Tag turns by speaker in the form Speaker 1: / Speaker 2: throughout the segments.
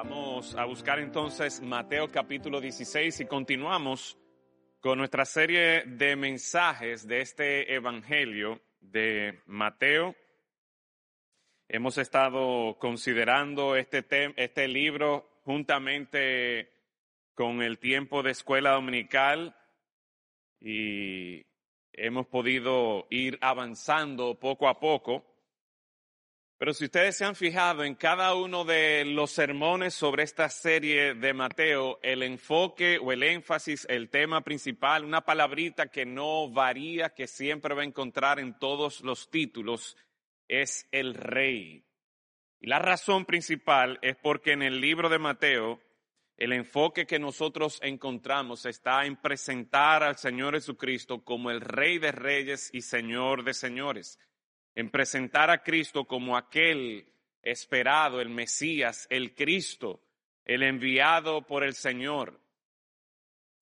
Speaker 1: Vamos a buscar entonces Mateo capítulo 16 y continuamos con nuestra serie de mensajes de este Evangelio de Mateo. Hemos estado considerando este, este libro juntamente con el tiempo de escuela dominical y hemos podido ir avanzando poco a poco. Pero si ustedes se han fijado en cada uno de los sermones sobre esta serie de Mateo, el enfoque o el énfasis, el tema principal, una palabrita que no varía, que siempre va a encontrar en todos los títulos, es el rey. Y la razón principal es porque en el libro de Mateo, el enfoque que nosotros encontramos está en presentar al Señor Jesucristo como el Rey de Reyes y Señor de Señores en presentar a Cristo como aquel esperado, el Mesías, el Cristo, el enviado por el Señor.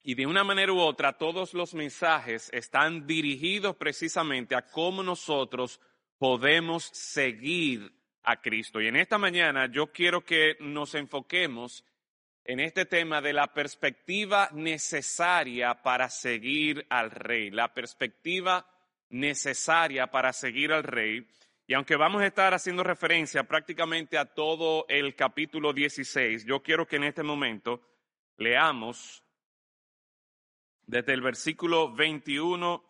Speaker 1: Y de una manera u otra, todos los mensajes están dirigidos precisamente a cómo nosotros podemos seguir a Cristo. Y en esta mañana yo quiero que nos enfoquemos en este tema de la perspectiva necesaria para seguir al Rey, la perspectiva necesaria para seguir al rey. Y aunque vamos a estar haciendo referencia prácticamente a todo el capítulo 16, yo quiero que en este momento leamos desde el versículo 21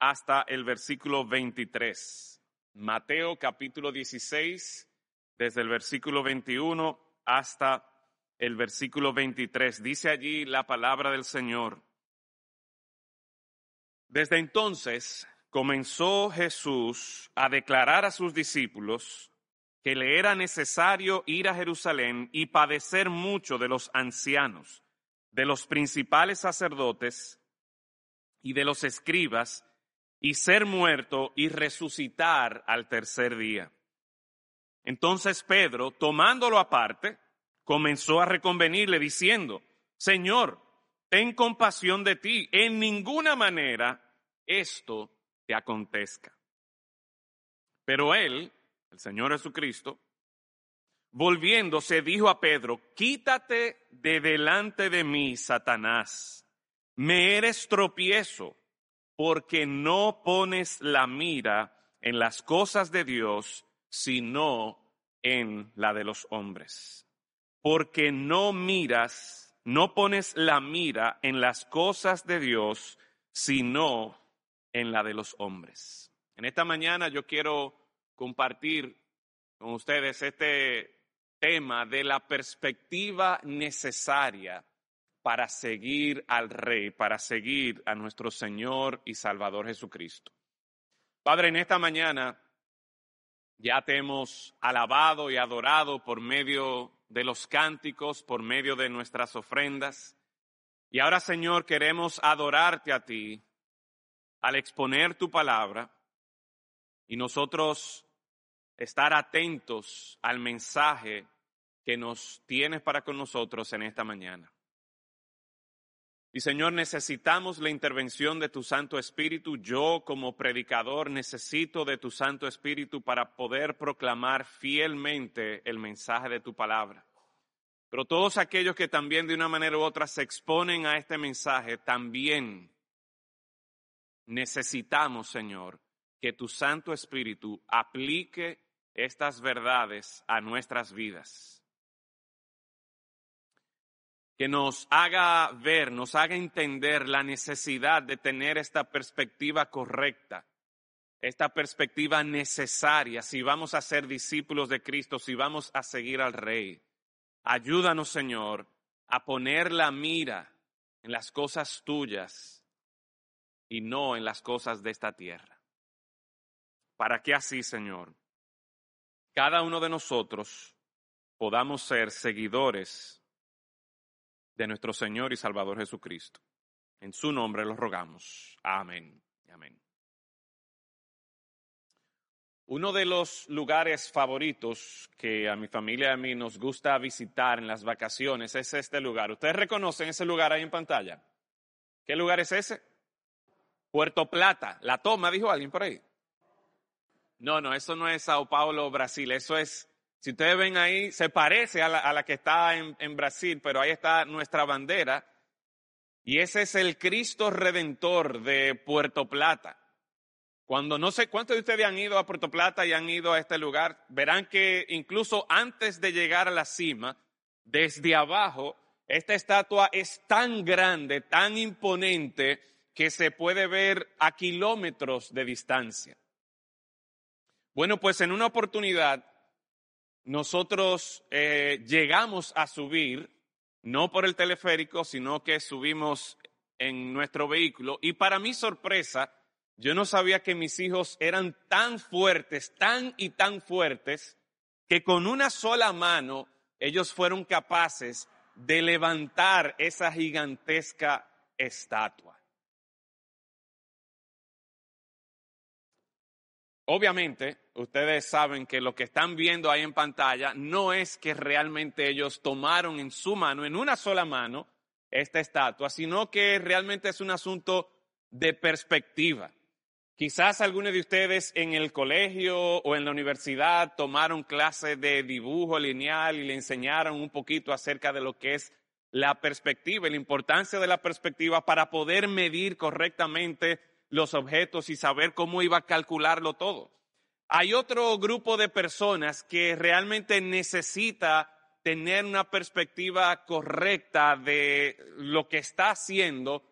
Speaker 1: hasta el versículo 23. Mateo capítulo 16, desde el versículo 21 hasta el versículo 23. Dice allí la palabra del Señor. Desde entonces comenzó Jesús a declarar a sus discípulos que le era necesario ir a Jerusalén y padecer mucho de los ancianos, de los principales sacerdotes y de los escribas, y ser muerto y resucitar al tercer día. Entonces Pedro, tomándolo aparte, comenzó a reconvenirle diciendo, Señor, ten compasión de ti, en ninguna manera esto te acontezca. Pero él, el Señor Jesucristo, volviéndose, dijo a Pedro, quítate de delante de mí, Satanás, me eres tropiezo, porque no pones la mira en las cosas de Dios, sino en la de los hombres. Porque no miras no pones la mira en las cosas de Dios, sino en la de los hombres. En esta mañana yo quiero compartir con ustedes este tema de la perspectiva necesaria para seguir al Rey, para seguir a nuestro Señor y Salvador Jesucristo. Padre, en esta mañana ya te hemos alabado y adorado por medio de los cánticos, por medio de nuestras ofrendas. Y ahora, Señor, queremos adorarte a ti al exponer tu palabra y nosotros estar atentos al mensaje que nos tienes para con nosotros en esta mañana. Y Señor, necesitamos la intervención de tu Santo Espíritu. Yo como predicador necesito de tu Santo Espíritu para poder proclamar fielmente el mensaje de tu palabra. Pero todos aquellos que también de una manera u otra se exponen a este mensaje, también necesitamos, Señor, que tu Santo Espíritu aplique estas verdades a nuestras vidas que nos haga ver, nos haga entender la necesidad de tener esta perspectiva correcta, esta perspectiva necesaria si vamos a ser discípulos de Cristo, si vamos a seguir al Rey. Ayúdanos, Señor, a poner la mira en las cosas tuyas y no en las cosas de esta tierra. Para que así, Señor, cada uno de nosotros podamos ser seguidores de nuestro Señor y Salvador Jesucristo. En su nombre los rogamos. Amén. Amén. Uno de los lugares favoritos que a mi familia y a mí nos gusta visitar en las vacaciones es este lugar. ¿Ustedes reconocen ese lugar ahí en pantalla? ¿Qué lugar es ese? Puerto Plata. La toma, dijo alguien por ahí. No, no, eso no es Sao Paulo, Brasil, eso es Si ustedes ven ahí, se parece a la, que está en, en Brasil, pero ahí está nuestra bandera. Y ese es el Cristo Redentor de Puerto Plata. Cuando no sé cuántos de ustedes han ido a Puerto Plata y han ido a este lugar, verán que incluso antes de llegar a la cima, desde abajo, esta estatua es tan grande, tan imponente, que se puede ver a kilómetros de distancia. Bueno, pues en una oportunidad nosotros eh, llegamos a subir, no por el teleférico, sino que subimos en nuestro vehículo y para mi sorpresa, yo no sabía que mis hijos eran tan fuertes, tan y tan fuertes, que con una sola mano ellos fueron capaces de levantar esa gigantesca estatua. Obviamente, ustedes saben que lo que están viendo ahí en pantalla no es que realmente ellos tomaron en su mano, en una sola mano, esta estatua, sino que realmente es un asunto de perspectiva. Quizás algunos de ustedes en el colegio o en la universidad tomaron clases de dibujo lineal y le enseñaron un poquito acerca de lo que es la perspectiva y la importancia de la perspectiva para poder medir correctamente los objetos y saber cómo iba a calcularlo todo. Hay otro grupo de personas que realmente necesita tener una perspectiva correcta de lo que está haciendo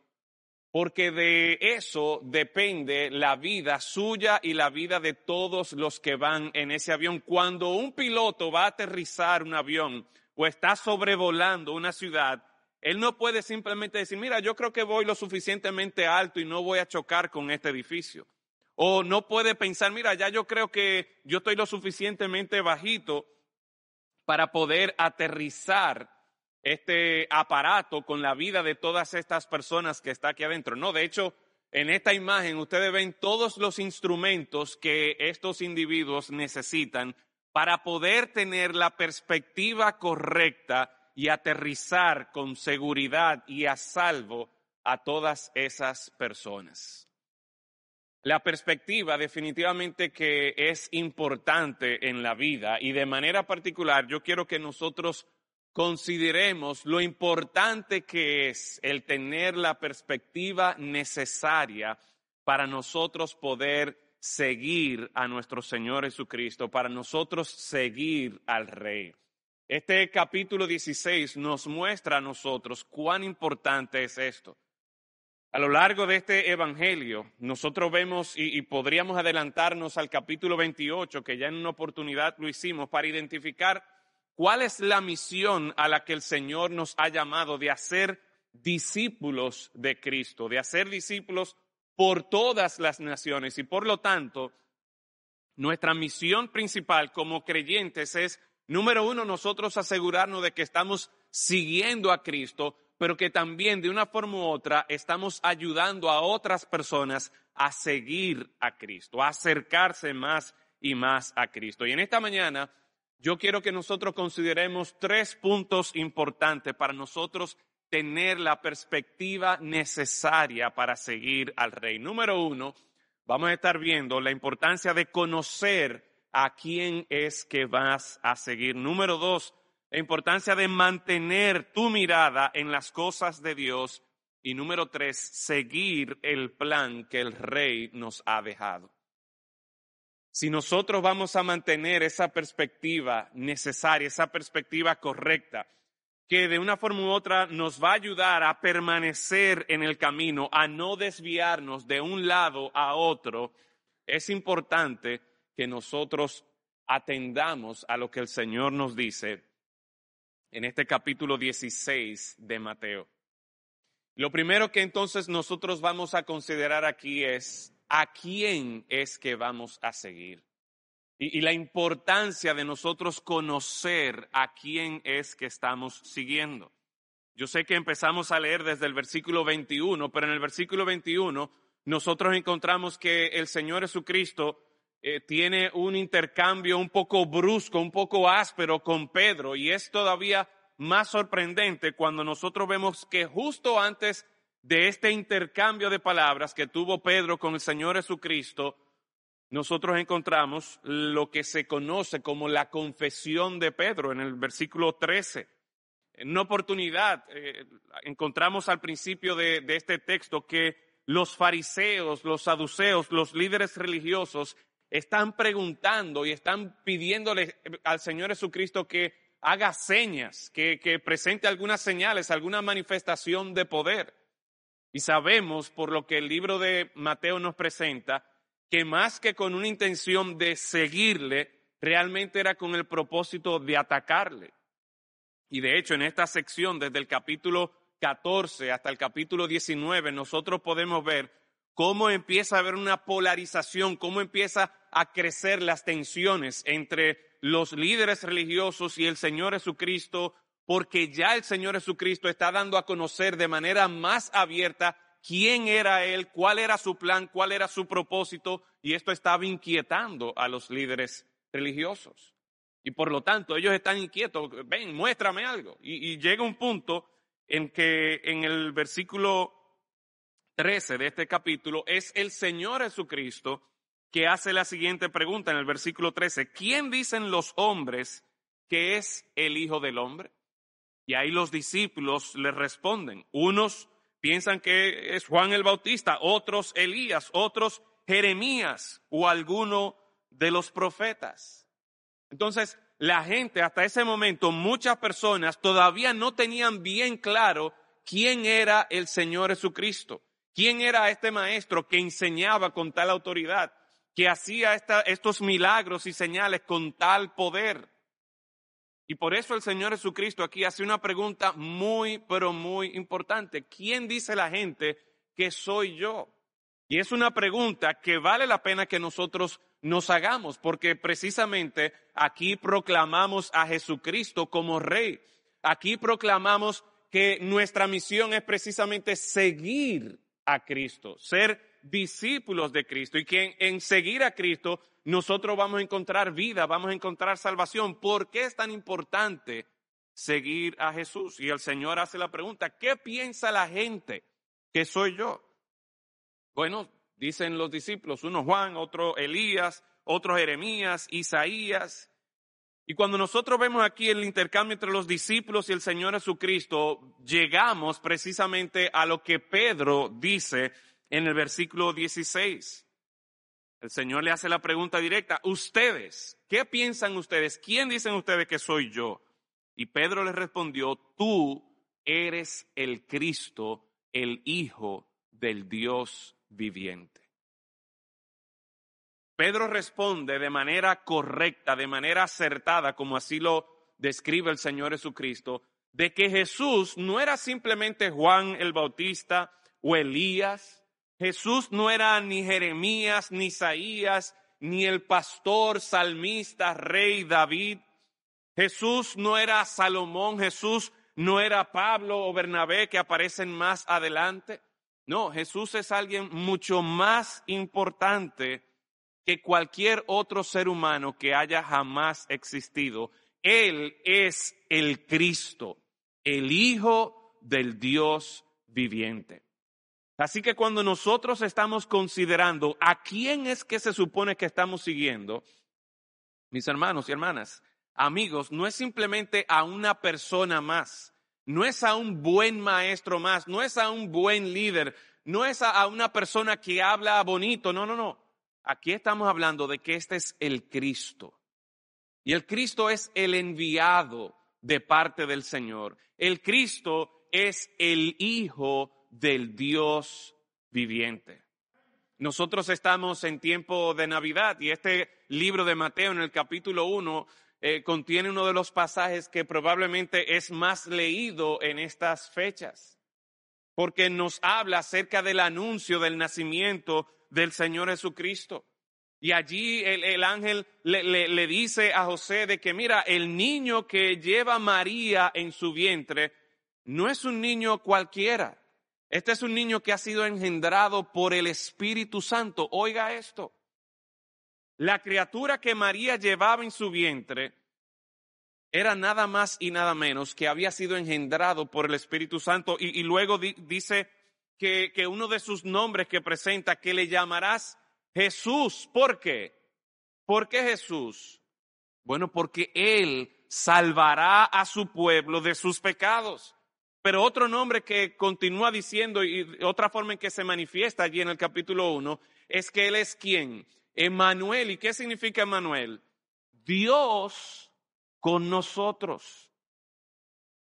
Speaker 1: porque de eso depende la vida suya y la vida de todos los que van en ese avión. Cuando un piloto va a aterrizar un avión o está sobrevolando una ciudad, él no puede simplemente decir, mira, yo creo que voy lo suficientemente alto y no voy a chocar con este edificio. O no puede pensar, mira, ya yo creo que yo estoy lo suficientemente bajito para poder aterrizar este aparato con la vida de todas estas personas que está aquí adentro. No, de hecho, en esta imagen ustedes ven todos los instrumentos que estos individuos necesitan para poder tener la perspectiva correcta y aterrizar con seguridad y a salvo a todas esas personas. La perspectiva definitivamente que es importante en la vida y de manera particular yo quiero que nosotros consideremos lo importante que es el tener la perspectiva necesaria para nosotros poder seguir a nuestro Señor Jesucristo, para nosotros seguir al Rey. Este capítulo 16 nos muestra a nosotros cuán importante es esto. A lo largo de este Evangelio, nosotros vemos y, podríamos adelantarnos al capítulo 28, que ya en una oportunidad lo hicimos, para identificar ¿Cuál es la misión a la que el Señor nos ha llamado de hacer discípulos de Cristo, de hacer discípulos por todas las naciones? Y por lo tanto, nuestra misión principal como creyentes es, número uno, nosotros asegurarnos de que estamos siguiendo a Cristo, pero que también de una forma u otra estamos ayudando a otras personas a seguir a Cristo, a acercarse más y más a Cristo. Y en esta mañana yo quiero que nosotros consideremos tres puntos importantes para nosotros tener la perspectiva necesaria para seguir al rey. Número uno, vamos a estar viendo la importancia de conocer a quién es que vas a seguir. Número dos, la importancia de mantener tu mirada en las cosas de Dios. Y número tres, seguir el plan que el rey nos ha dejado. Si nosotros vamos a mantener esa perspectiva necesaria, esa perspectiva correcta, que de una forma u otra nos va a ayudar a permanecer en el camino, a no desviarnos de un lado a otro, es importante que nosotros atendamos a lo que el Señor nos dice en este capítulo 16 de Mateo. Lo primero que entonces nosotros vamos a considerar aquí es a quién es que vamos a seguir. Y, la importancia de nosotros conocer a quién es que estamos siguiendo. Yo sé que empezamos a leer desde el versículo 21, pero en el versículo 21 nosotros encontramos que el Señor Jesucristo eh, tiene un intercambio un poco brusco, un poco áspero con Pedro y es todavía más sorprendente cuando nosotros vemos que justo antes de este intercambio de palabras que tuvo Pedro con el Señor Jesucristo, nosotros encontramos lo que se conoce como la confesión de Pedro en el versículo 13. En una oportunidad eh, encontramos al principio de, de este texto que los fariseos, los saduceos, los líderes religiosos están preguntando y están pidiéndole al Señor Jesucristo que haga señas, que, que, presente algunas señales, alguna manifestación de poder. Y sabemos, por lo que el libro de Mateo nos presenta, que más que con una intención de seguirle, realmente era con el propósito de atacarle. Y de hecho, en esta sección, desde el capítulo 14 hasta el capítulo 19, nosotros podemos ver cómo empieza a haber una polarización, cómo empieza a crecer las tensiones entre los líderes religiosos y el Señor Jesucristo, porque ya el Señor Jesucristo está dando a conocer de manera más abierta quién era él, cuál era su plan, cuál era su propósito, y esto estaba inquietando a los líderes religiosos. Y por lo tanto, ellos están inquietos, ven, muéstrame algo. Y, y llega un punto en que en el versículo 13 de este capítulo es el Señor Jesucristo que hace la siguiente pregunta en el versículo 13. ¿Quién dicen los hombres que es el Hijo del Hombre? Y ahí los discípulos le responden. Unos piensan que es Juan el Bautista, otros Elías, otros Jeremías o alguno de los profetas. Entonces, la gente hasta ese momento, muchas personas todavía no tenían bien claro quién era el Señor Jesucristo, quién era este maestro que enseñaba con tal autoridad, que hacía estos milagros y señales con tal poder. Y por eso el Señor Jesucristo aquí hace una pregunta muy, pero muy importante. ¿Quién dice la gente que soy yo? Y es una pregunta que vale la pena que nosotros nos hagamos, porque precisamente aquí proclamamos a Jesucristo como Rey. Aquí proclamamos que nuestra misión es precisamente seguir a Cristo, ser discípulos de Cristo y que en, seguir a Cristo nosotros vamos a encontrar vida, vamos a encontrar salvación. ¿Por qué es tan importante seguir a Jesús? Y el Señor hace la pregunta, ¿qué piensa la gente que soy yo? Bueno, dicen los discípulos, uno Juan, otro Elías, otro Jeremías, Isaías. Y cuando nosotros vemos aquí el intercambio entre los discípulos y el Señor Jesucristo, llegamos precisamente a lo que Pedro dice en el versículo 16. El Señor le hace la pregunta directa, ustedes, ¿qué piensan ustedes? ¿Quién dicen ustedes que soy yo? Y Pedro le respondió, tú eres el Cristo, el Hijo del Dios viviente. Pedro responde de manera correcta, de manera acertada, como así lo describe el Señor Jesucristo, de que Jesús no era simplemente Juan el Bautista o Elías, Jesús no era ni Jeremías, ni Isaías, ni el pastor, salmista, rey David. Jesús no era Salomón, Jesús no era Pablo o Bernabé que aparecen más adelante. No, Jesús es alguien mucho más importante que cualquier otro ser humano que haya jamás existido. Él es el Cristo, el Hijo del Dios viviente. Así que cuando nosotros estamos considerando a quién es que se supone que estamos siguiendo, mis hermanos y hermanas, amigos, no es simplemente a una persona más, no es a un buen maestro más, no es a un buen líder, no es a una persona que habla bonito, no, no, no. Aquí estamos hablando de que este es el Cristo. Y el Cristo es el enviado de parte del Señor. El Cristo es el Hijo del Dios viviente. Nosotros estamos en tiempo de Navidad y este libro de Mateo en el capítulo 1 eh, contiene uno de los pasajes que probablemente es más leído en estas fechas, porque nos habla acerca del anuncio del nacimiento del Señor Jesucristo. Y allí el, ángel le, le dice a José de que mira, el niño que lleva María en su vientre no es un niño cualquiera, este es un niño que ha sido engendrado por el Espíritu Santo. Oiga esto. La criatura que María llevaba en su vientre era nada más y nada menos que había sido engendrado por el Espíritu Santo y, luego dice que, que uno de sus nombres que presenta, que le llamarás Jesús, ¿por qué? ¿Por qué Jesús? Bueno, porque Él salvará a su pueblo de sus pecados. Pero otro nombre que continúa diciendo y otra forma en que se manifiesta allí en el capítulo 1 es que Él es quien? Emanuel. ¿Y qué significa Emanuel? Dios con nosotros.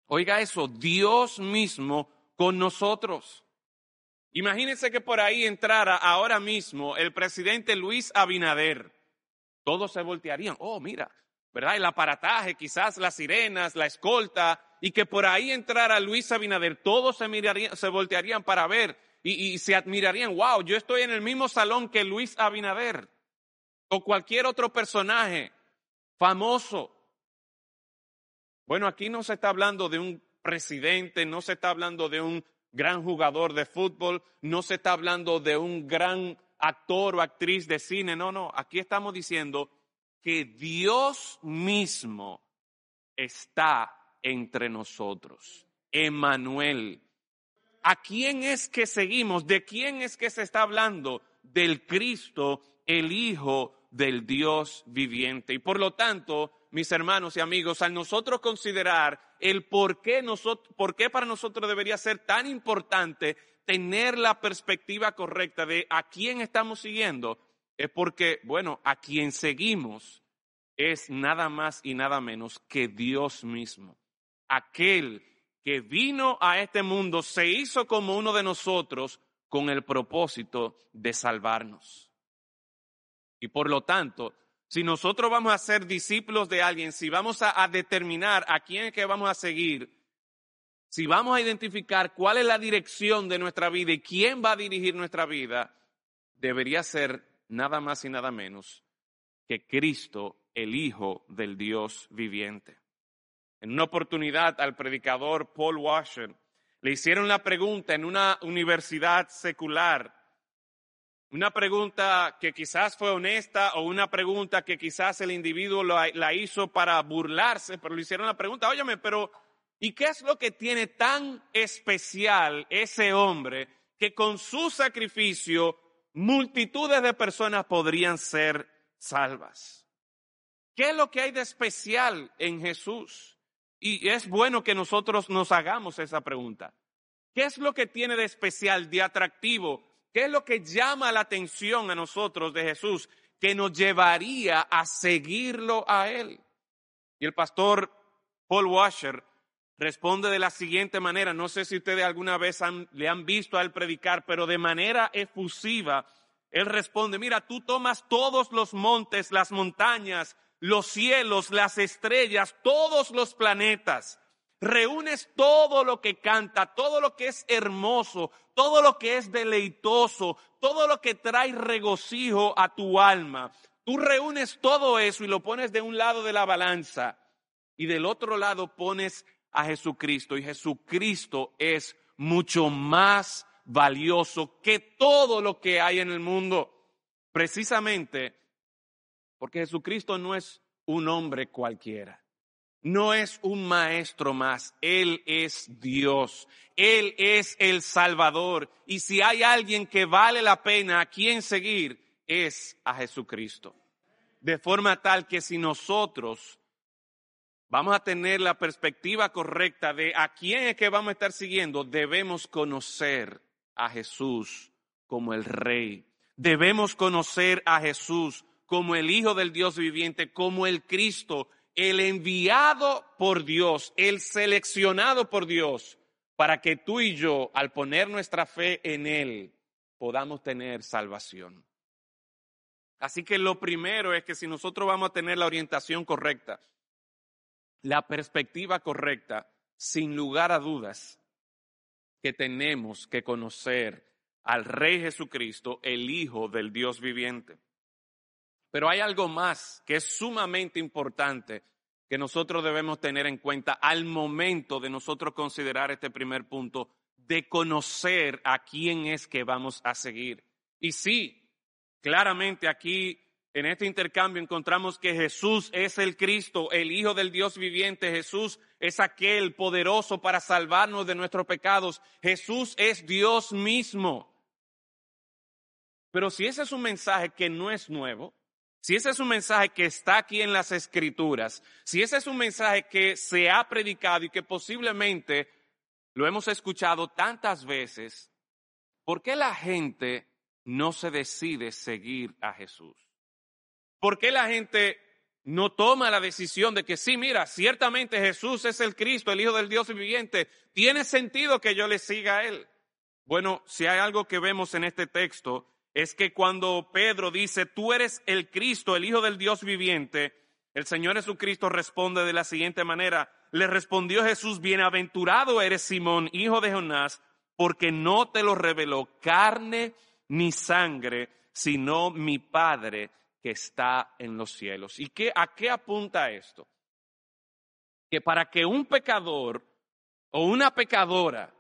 Speaker 1: Oiga eso, Dios mismo con nosotros. Imagínense que por ahí entrara ahora mismo el presidente Luis Abinader. Todos se voltearían. Oh, mira, ¿verdad? El aparataje, quizás las sirenas, la escolta, y que por ahí entrara Luis Abinader. Todos se, mirarían, se voltearían para ver y, y se admirarían. Wow, yo estoy en el mismo salón que Luis Abinader o cualquier otro personaje famoso. Bueno, aquí no se está hablando de un presidente, no se está hablando de un gran jugador de fútbol, no se está hablando de un gran actor o actriz de cine, no, no, aquí estamos diciendo que Dios mismo está entre nosotros. Emanuel. ¿A quién es que seguimos? ¿De quién es que se está hablando? Del Cristo, el Hijo del Dios viviente. Y por lo tanto, mis hermanos y amigos, al nosotros considerar el por qué, nosotros, por qué para nosotros debería ser tan importante tener la perspectiva correcta de a quién estamos siguiendo, es porque, bueno, a quien seguimos es nada más y nada menos que Dios mismo. Aquel que vino a este mundo se hizo como uno de nosotros con el propósito de salvarnos. Y por lo tanto, si nosotros vamos a ser discípulos de alguien, si vamos a, determinar a quién es que vamos a seguir, si vamos a identificar cuál es la dirección de nuestra vida y quién va a dirigir nuestra vida, debería ser nada más y nada menos que Cristo, el Hijo del Dios viviente. En una oportunidad al predicador Paul Washer le hicieron la pregunta en una universidad secular una pregunta que quizás fue honesta o una pregunta que quizás el individuo la, hizo para burlarse, pero le hicieron la pregunta, óyeme, pero ¿y qué es lo que tiene tan especial ese hombre que con su sacrificio multitudes de personas podrían ser salvas? ¿Qué es lo que hay de especial en Jesús? Y es bueno que nosotros nos hagamos esa pregunta. ¿Qué es lo que tiene de especial, de atractivo, ¿Qué es lo que llama la atención a nosotros de Jesús que nos llevaría a seguirlo a Él? Y el pastor Paul Washer responde de la siguiente manera, no sé si ustedes alguna vez le han visto a él predicar, pero de manera efusiva, él responde, mira, tú tomas todos los montes, las montañas, los cielos, las estrellas, todos los planetas, reúnes todo lo que canta, todo lo que es hermoso, todo lo que es deleitoso, todo lo que trae regocijo a tu alma. Tú reúnes todo eso y lo pones de un lado de la balanza y del otro lado pones a Jesucristo y Jesucristo es mucho más valioso que todo lo que hay en el mundo. Precisamente porque Jesucristo no es un hombre cualquiera no es un maestro más, Él es Dios, Él es el Salvador. Y si hay alguien que vale la pena a quien seguir, es a Jesucristo. De forma tal que si nosotros vamos a tener la perspectiva correcta de a quién es que vamos a estar siguiendo, debemos conocer a Jesús como el Rey. Debemos conocer a Jesús como el Hijo del Dios viviente, como el Cristo, el enviado por Dios, el seleccionado por Dios, para que tú y yo, al poner nuestra fe en Él, podamos tener salvación. Así que lo primero es que si nosotros vamos a tener la orientación correcta, la perspectiva correcta, sin lugar a dudas, que tenemos que conocer al Rey Jesucristo, el Hijo del Dios viviente. Pero hay algo más que es sumamente importante que nosotros debemos tener en cuenta al momento de nosotros considerar este primer punto, de conocer a quién es que vamos a seguir. Y sí, claramente aquí en este intercambio encontramos que Jesús es el Cristo, el Hijo del Dios viviente. Jesús es aquel poderoso para salvarnos de nuestros pecados. Jesús es Dios mismo. Pero si ese es un mensaje que no es nuevo, si ese es un mensaje que está aquí en las escrituras, si ese es un mensaje que se ha predicado y que posiblemente lo hemos escuchado tantas veces, ¿por qué la gente no se decide seguir a Jesús? ¿Por qué la gente no toma la decisión de que sí, mira, ciertamente Jesús es el Cristo, el Hijo del Dios viviente, tiene sentido que yo le siga a Él? Bueno, si hay algo que vemos en este texto, es que cuando Pedro dice, tú eres el Cristo, el Hijo del Dios viviente, el Señor Jesucristo responde de la siguiente manera, le respondió Jesús, bienaventurado eres Simón, hijo de Jonás, porque no te lo reveló carne ni sangre, sino mi Padre que está en los cielos. ¿Y qué, a qué apunta esto? Que para que un pecador o una pecadora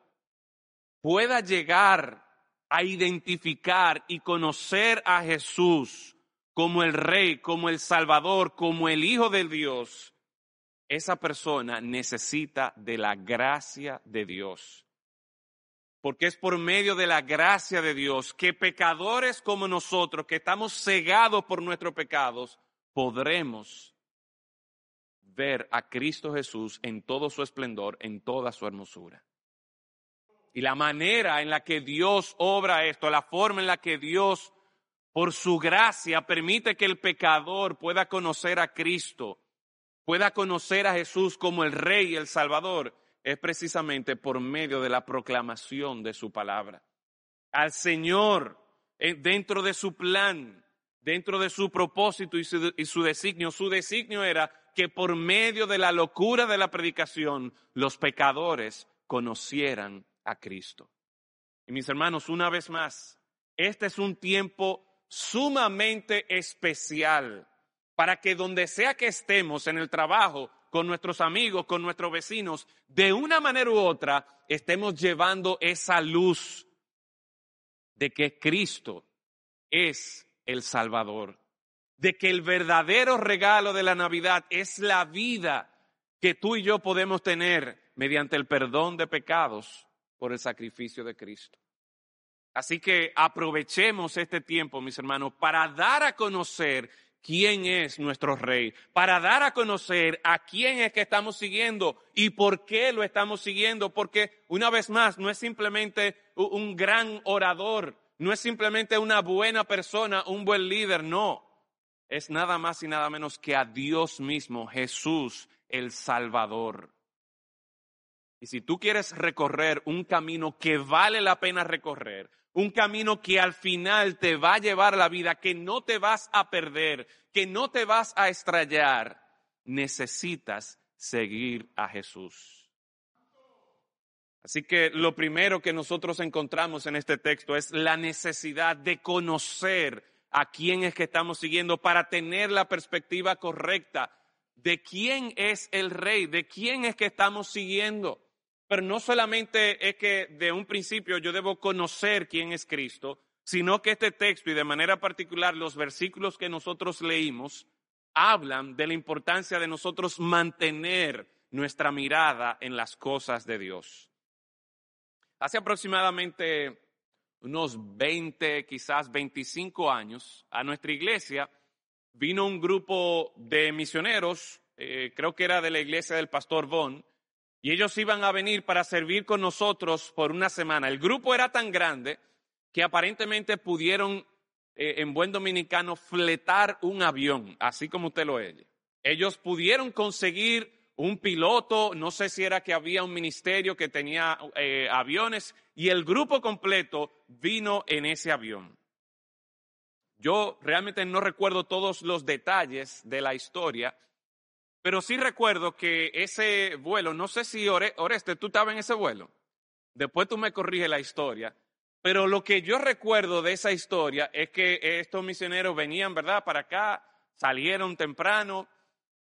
Speaker 1: pueda llegar a identificar y conocer a Jesús como el Rey, como el Salvador, como el Hijo de Dios, esa persona necesita de la gracia de Dios porque es por medio de la gracia de Dios que pecadores como nosotros, que estamos cegados por nuestros pecados, podremos ver a Cristo Jesús en todo su esplendor, en toda su hermosura. Y la manera en la que Dios obra esto, la forma en la que Dios, por su gracia, permite que el pecador pueda conocer a Cristo, pueda conocer a Jesús como el Rey y el Salvador, es precisamente por medio de la proclamación de su palabra. Al Señor, eh, dentro de su plan, dentro de su propósito y su, designio, su designio era que por medio de la locura de la predicación, los pecadores conocieran a Cristo. Y mis hermanos, una vez más, este es un tiempo sumamente especial para que donde sea que estemos en el trabajo, con nuestros amigos, con nuestros vecinos, de una manera u otra estemos llevando esa luz de que Cristo es el Salvador, de que el verdadero regalo de la Navidad es la vida que tú y yo podemos tener mediante el perdón de pecados por el sacrificio de Cristo. Así que aprovechemos este tiempo, mis hermanos, para dar a conocer quién es nuestro rey, para dar a conocer a quién es que estamos siguiendo y por qué lo estamos siguiendo, porque una vez más no es simplemente un gran orador, no es simplemente una buena persona, un buen líder, no, es nada más y nada menos que a Dios mismo, Jesús el Salvador. Y si tú quieres recorrer un camino que vale la pena recorrer, un camino que al final te va a llevar la vida, que no te vas a perder, que no te vas a estrellar, necesitas seguir a Jesús. Así que lo primero que nosotros encontramos en este texto es la necesidad de conocer a quién es que estamos siguiendo para tener la perspectiva correcta de quién es el rey, de quién es que estamos siguiendo. Pero no solamente es que de un principio yo debo conocer quién es Cristo, sino que este texto y de manera particular los versículos que nosotros leímos hablan de la importancia de nosotros mantener nuestra mirada en las cosas de Dios. Hace aproximadamente unos 20, quizás 25 años, a nuestra iglesia vino un grupo de misioneros, eh, creo que era de la iglesia del pastor Von, y ellos iban a venir para servir con nosotros por una semana. El grupo era tan grande que aparentemente pudieron, eh, en buen dominicano, fletar un avión, así como usted lo oye. Ellos pudieron conseguir un piloto, no sé si era que había un ministerio que tenía eh, aviones, y el grupo completo vino en ese avión. Yo realmente no recuerdo todos los detalles de la historia, pero sí recuerdo que ese vuelo, no sé si Oreste, tú estabas en ese vuelo. Después tú me corriges la historia. Pero lo que yo recuerdo de esa historia es que estos misioneros venían, ¿verdad?, para acá, salieron temprano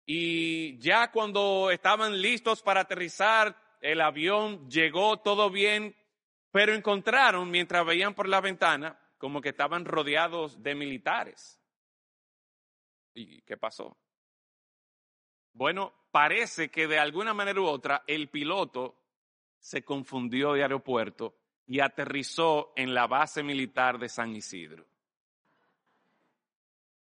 Speaker 1: y ya cuando estaban listos para aterrizar, el avión llegó todo bien, pero encontraron, mientras veían por la ventana, como que estaban rodeados de militares. ¿Y qué pasó? Bueno, parece que de alguna manera u otra el piloto se confundió de aeropuerto y aterrizó en la base militar de San Isidro.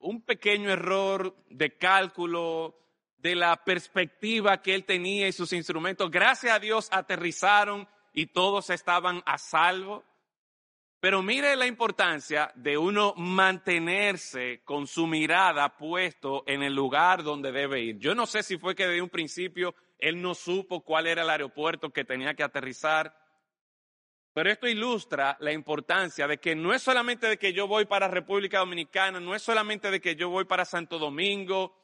Speaker 1: un pequeño error de cálculo de la perspectiva que él tenía y sus instrumentos. Gracias a Dios aterrizaron y todos estaban a salvo. Pero mire la importancia de uno mantenerse con su mirada puesto en el lugar donde debe ir. Yo no sé si fue que de un principio él no supo cuál era el aeropuerto que tenía que aterrizar, pero esto ilustra la importancia de que no es solamente de que yo voy para República Dominicana, no es solamente de que yo voy para Santo Domingo.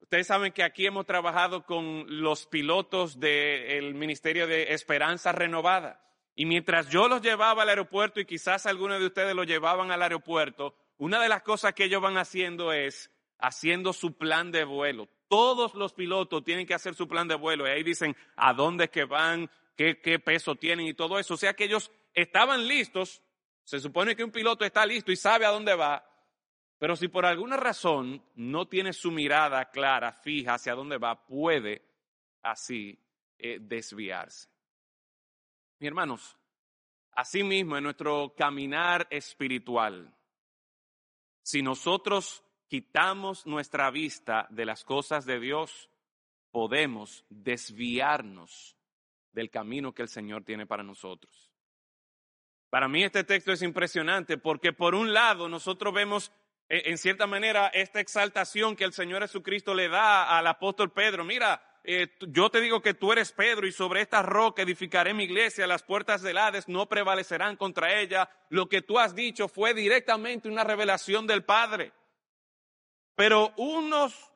Speaker 1: Ustedes saben que aquí hemos trabajado con los pilotos del Ministerio de Esperanza Renovada. Y mientras yo los llevaba al aeropuerto y quizás algunos de ustedes los llevaban al aeropuerto, una de las cosas que ellos van haciendo es haciendo su plan de vuelo. Todos los pilotos tienen que hacer su plan de vuelo y ahí dicen a dónde es que van, qué, peso tienen y todo eso. O sea que ellos estaban listos. Se supone que un piloto está listo y sabe a dónde va, pero si por alguna razón no tiene su mirada clara, fija hacia dónde va, puede así eh, desviarse. Mi hermanos, asimismo en nuestro caminar espiritual, si nosotros quitamos nuestra vista de las cosas de Dios, podemos desviarnos del camino que el Señor tiene para nosotros. Para mí este texto es impresionante porque por un lado nosotros vemos eh, en cierta manera esta exaltación que el Señor Jesucristo le da al apóstol Pedro. Mira, eh, yo te digo que tú eres Pedro y sobre esta roca edificaré mi iglesia, las puertas del Hades no prevalecerán contra ella. Lo que tú has dicho fue directamente una revelación del Padre. Pero unos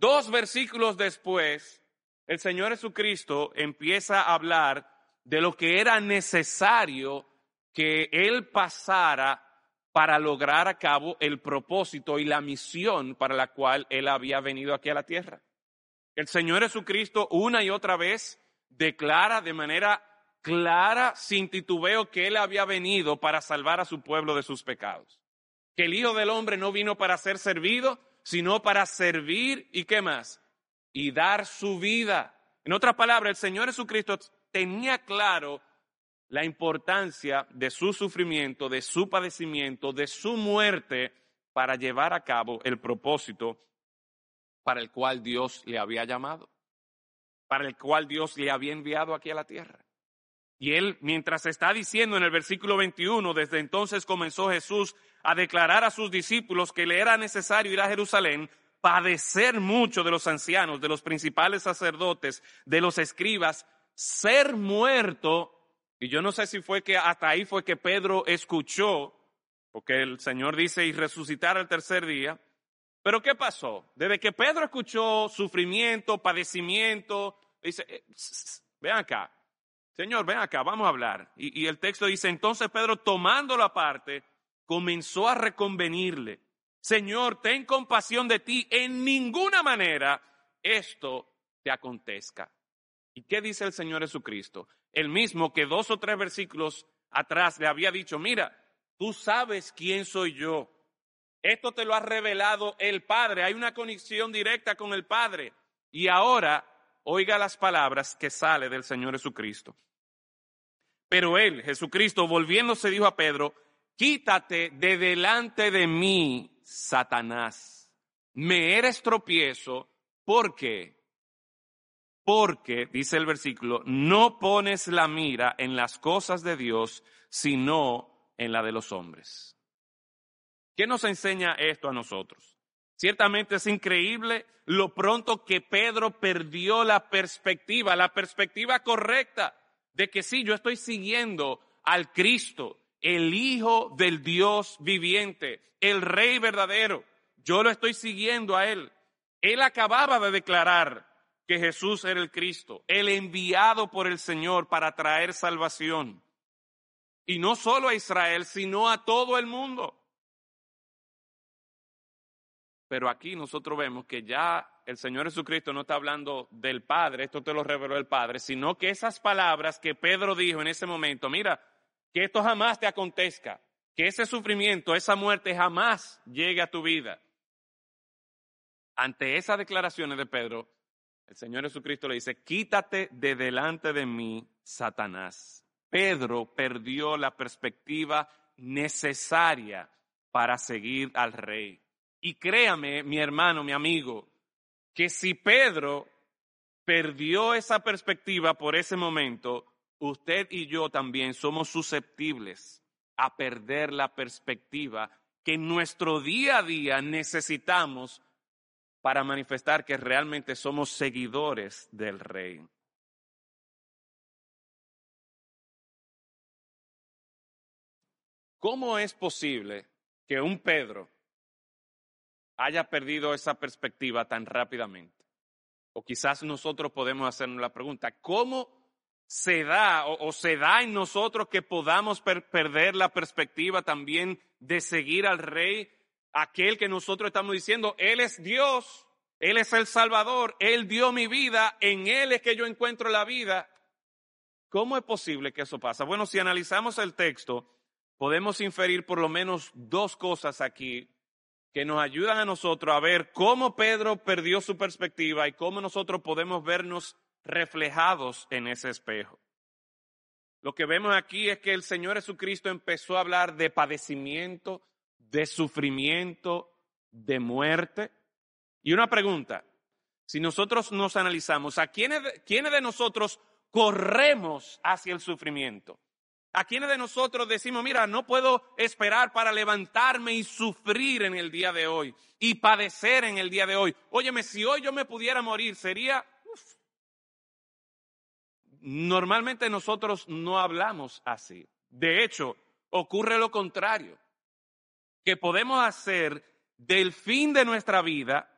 Speaker 1: dos versículos después, el Señor Jesucristo empieza a hablar de lo que era necesario que Él pasara para lograr a cabo el propósito y la misión para la cual Él había venido aquí a la tierra. El Señor Jesucristo una y otra vez declara de manera clara, sin titubeo, que Él había venido para salvar a su pueblo de sus pecados. Que el Hijo del Hombre no vino para ser servido, sino para servir y qué más? Y dar su vida. En otras palabras, el Señor Jesucristo tenía claro la importancia de su sufrimiento, de su padecimiento, de su muerte para llevar a cabo el propósito para el cual Dios le había llamado, para el cual Dios le había enviado aquí a la tierra. Y él, mientras está diciendo en el versículo 21, desde entonces comenzó Jesús a declarar a sus discípulos que le era necesario ir a Jerusalén, padecer mucho de los ancianos, de los principales sacerdotes, de los escribas, ser muerto. Y yo no sé si fue que hasta ahí fue que Pedro escuchó, porque el Señor dice y resucitar el tercer día. Pero ¿qué pasó? Desde que Pedro escuchó sufrimiento, padecimiento, dice, eh, ven acá, Señor, ven acá, vamos a hablar. Y, y el texto dice, entonces Pedro tomándolo aparte, comenzó a reconvenirle, Señor, ten compasión de ti, en ninguna manera esto te acontezca. ¿Y qué dice el Señor Jesucristo? El mismo que dos o tres versículos atrás le había dicho, mira, tú sabes quién soy yo esto te lo ha revelado el Padre. Hay una conexión directa con el Padre. Y ahora, oiga las palabras que sale del Señor Jesucristo. Pero él, Jesucristo, volviéndose, dijo a Pedro, quítate de delante de mí, Satanás. Me eres tropiezo porque, porque, dice el versículo, no pones la mira en las cosas de Dios, sino en la de los hombres. ¿Qué nos enseña esto a nosotros? Ciertamente es increíble lo pronto que Pedro perdió la perspectiva, la perspectiva correcta de que sí, yo estoy siguiendo al Cristo, el Hijo del Dios viviente, el Rey verdadero. Yo lo estoy siguiendo a Él. Él acababa de declarar que Jesús era el Cristo, el enviado por el Señor para traer salvación. Y no solo a Israel, sino a todo el mundo. Pero aquí nosotros vemos que ya el Señor Jesucristo no está hablando del Padre, esto te lo reveló el Padre, sino que esas palabras que Pedro dijo en ese momento, mira, que esto jamás te acontezca, que ese sufrimiento, esa muerte jamás llegue a tu vida. Ante esas declaraciones de Pedro, el Señor Jesucristo le dice, quítate de delante de mí, Satanás. Pedro perdió la perspectiva necesaria para seguir al rey. Y créame, mi hermano, mi amigo, que si Pedro perdió esa perspectiva por ese momento, usted y yo también somos susceptibles a perder la perspectiva que en nuestro día a día necesitamos para manifestar que realmente somos seguidores del rey. ¿Cómo es posible que un Pedro haya perdido esa perspectiva tan rápidamente? O quizás nosotros podemos hacernos la pregunta, ¿cómo se da o, se da en nosotros que podamos perder la perspectiva también de seguir al rey, aquel que nosotros estamos diciendo, Él es Dios, Él es el Salvador, Él dio mi vida, en Él es que yo encuentro la vida. ¿Cómo es posible que eso pasa? Bueno, si analizamos el texto, podemos inferir por lo menos dos cosas aquí que nos ayudan a nosotros a ver cómo Pedro perdió su perspectiva y cómo nosotros podemos vernos reflejados en ese espejo. Lo que vemos aquí es que el Señor Jesucristo empezó a hablar de padecimiento, de sufrimiento, de muerte. Y una pregunta, si nosotros nos analizamos, ¿a quiénes, quiénes de nosotros corremos hacia el sufrimiento? ¿A quiénes de nosotros decimos, mira, no puedo esperar para levantarme y sufrir en el día de hoy y padecer en el día de hoy? Óyeme, si hoy yo me pudiera morir, sería... Normalmente nosotros no hablamos así. De hecho, ocurre lo contrario, que podemos hacer del fin de nuestra vida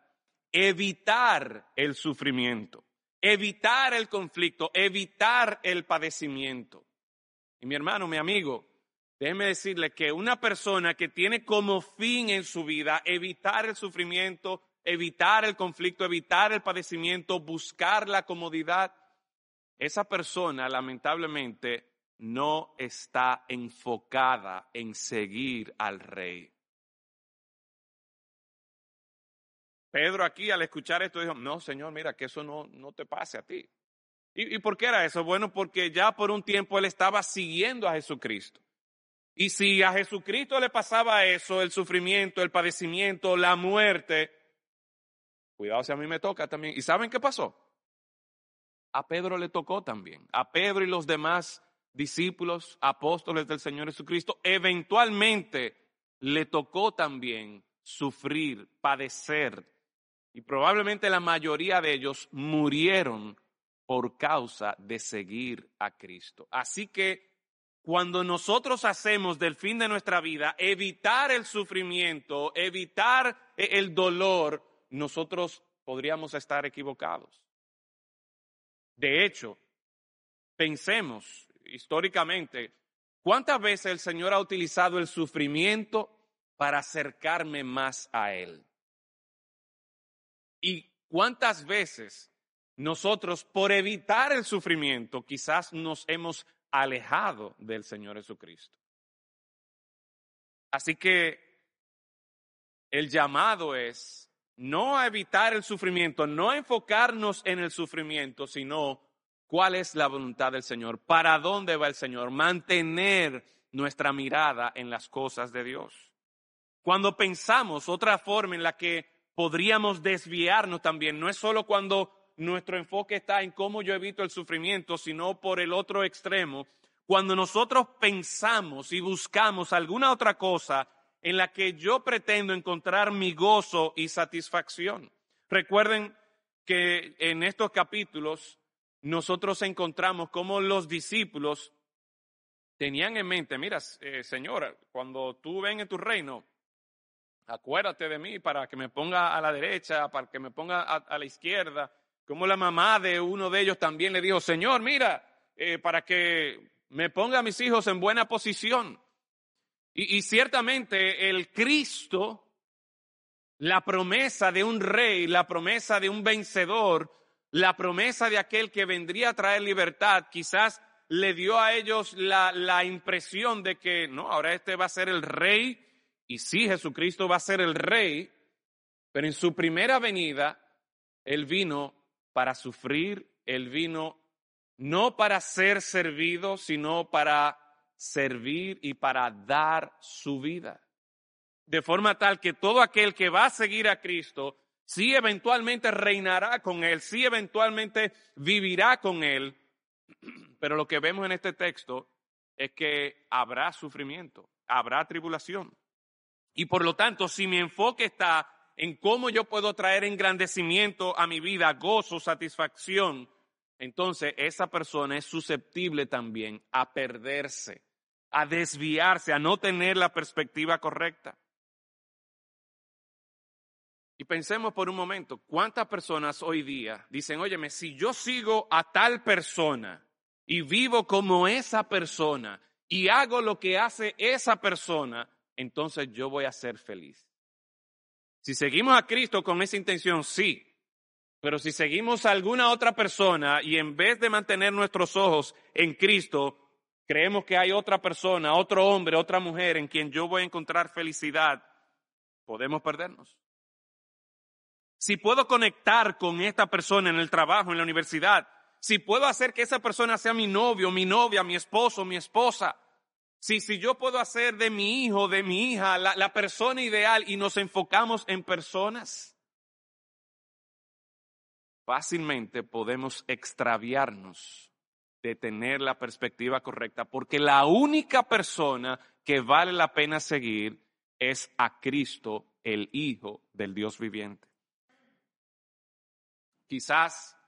Speaker 1: evitar el sufrimiento, evitar el conflicto, evitar el padecimiento. Y mi hermano, mi amigo, déjeme decirle que una persona que tiene como fin en su vida evitar el sufrimiento, evitar el conflicto, evitar el padecimiento, buscar la comodidad, esa persona lamentablemente no está enfocada en seguir al rey. Pedro aquí al escuchar esto dijo, no, Señor, mira, que eso no, no te pase a ti. ¿Y, por qué era eso? Bueno, porque ya por un tiempo él estaba siguiendo a Jesucristo. Y si a Jesucristo le pasaba eso, el sufrimiento, el padecimiento, la muerte, cuidado si a mí me toca también. ¿Y saben qué pasó? A Pedro le tocó también. A Pedro y los demás discípulos, apóstoles del Señor Jesucristo, eventualmente le tocó también sufrir, padecer. Y probablemente la mayoría de ellos murieron por causa de seguir a Cristo. Así que cuando nosotros hacemos del fin de nuestra vida evitar el sufrimiento, evitar e-, el dolor, nosotros podríamos estar equivocados. De hecho, pensemos históricamente, ¿cuántas veces el Señor ha utilizado el sufrimiento para acercarme más a Él? ¿Y cuántas veces nosotros, por evitar el sufrimiento, quizás nos hemos alejado del Señor Jesucristo. Así que el llamado es no a evitar el sufrimiento, no a enfocarnos en el sufrimiento, sino cuál es la voluntad del Señor, para dónde va el Señor, mantener nuestra mirada en las cosas de Dios. Cuando pensamos otra forma en la que podríamos desviarnos también, no es solo cuando nuestro enfoque está en cómo yo evito el sufrimiento, sino por el otro extremo. Cuando nosotros pensamos y buscamos alguna otra cosa en la que yo pretendo encontrar mi gozo y satisfacción. Recuerden que en estos capítulos nosotros encontramos cómo los discípulos tenían en mente, mira, eh, Señora, cuando tú ven en tu reino, acuérdate de mí para que me ponga a la derecha, para que me ponga a la izquierda como la mamá de uno de ellos también le dijo, Señor, mira, eh, para que me ponga a mis hijos en buena posición. Y, ciertamente el Cristo, la promesa de un rey, la promesa de un vencedor, la promesa de aquel que vendría a traer libertad, quizás le dio a ellos la, la, impresión de que, no, ahora este va a ser el rey, y sí, Jesucristo va a ser el rey, pero en su primera venida, él vino para sufrir, Él vino no para ser servido, sino para servir y para dar su vida. de forma tal que todo aquel que va a seguir a Cristo, sí eventualmente reinará con Él, sí eventualmente vivirá con Él, pero lo que vemos en este texto es que habrá sufrimiento, habrá tribulación. Y por lo tanto, si mi enfoque está en cómo yo puedo traer engrandecimiento a mi vida, gozo, satisfacción, entonces esa persona es susceptible también a perderse, a desviarse, a no tener la perspectiva correcta. Y pensemos por un momento, ¿cuántas personas hoy día dicen, óyeme, si yo sigo a tal persona y vivo como esa persona y hago lo que hace esa persona, entonces yo voy a ser feliz? Si seguimos a Cristo con esa intención, sí. Pero si seguimos a alguna otra persona y en vez de mantener nuestros ojos en Cristo, creemos que hay otra persona, otro hombre, otra mujer en quien yo voy a encontrar felicidad, podemos perdernos si puedo conectar con esta persona en el trabajo, en la universidad, si puedo hacer que esa persona sea mi novio, mi novia, mi esposo, mi esposa, si, si yo puedo hacer de mi hijo, de mi hija, la, la persona ideal y nos enfocamos en personas, fácilmente podemos extraviarnos de tener la perspectiva correcta, porque la única persona que vale la pena seguir es a Cristo, el Hijo del Dios viviente. Quizás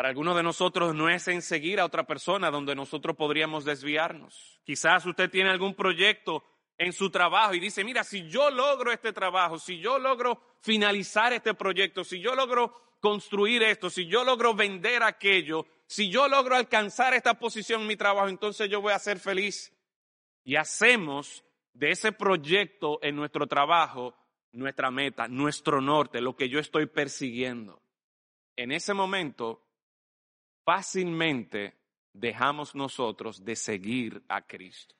Speaker 1: para algunos de nosotros no es en seguir a otra persona donde nosotros podríamos desviarnos. Quizás usted tiene algún proyecto en su trabajo y dice, mira, si yo logro este trabajo, si yo logro finalizar este proyecto, si yo logro construir esto, si yo logro vender aquello, si yo logro alcanzar esta posición en mi trabajo, entonces yo voy a ser feliz. Y hacemos de ese proyecto en nuestro trabajo nuestra meta, nuestro norte, lo que yo estoy persiguiendo en ese momento fácilmente dejamos nosotros de seguir a Cristo.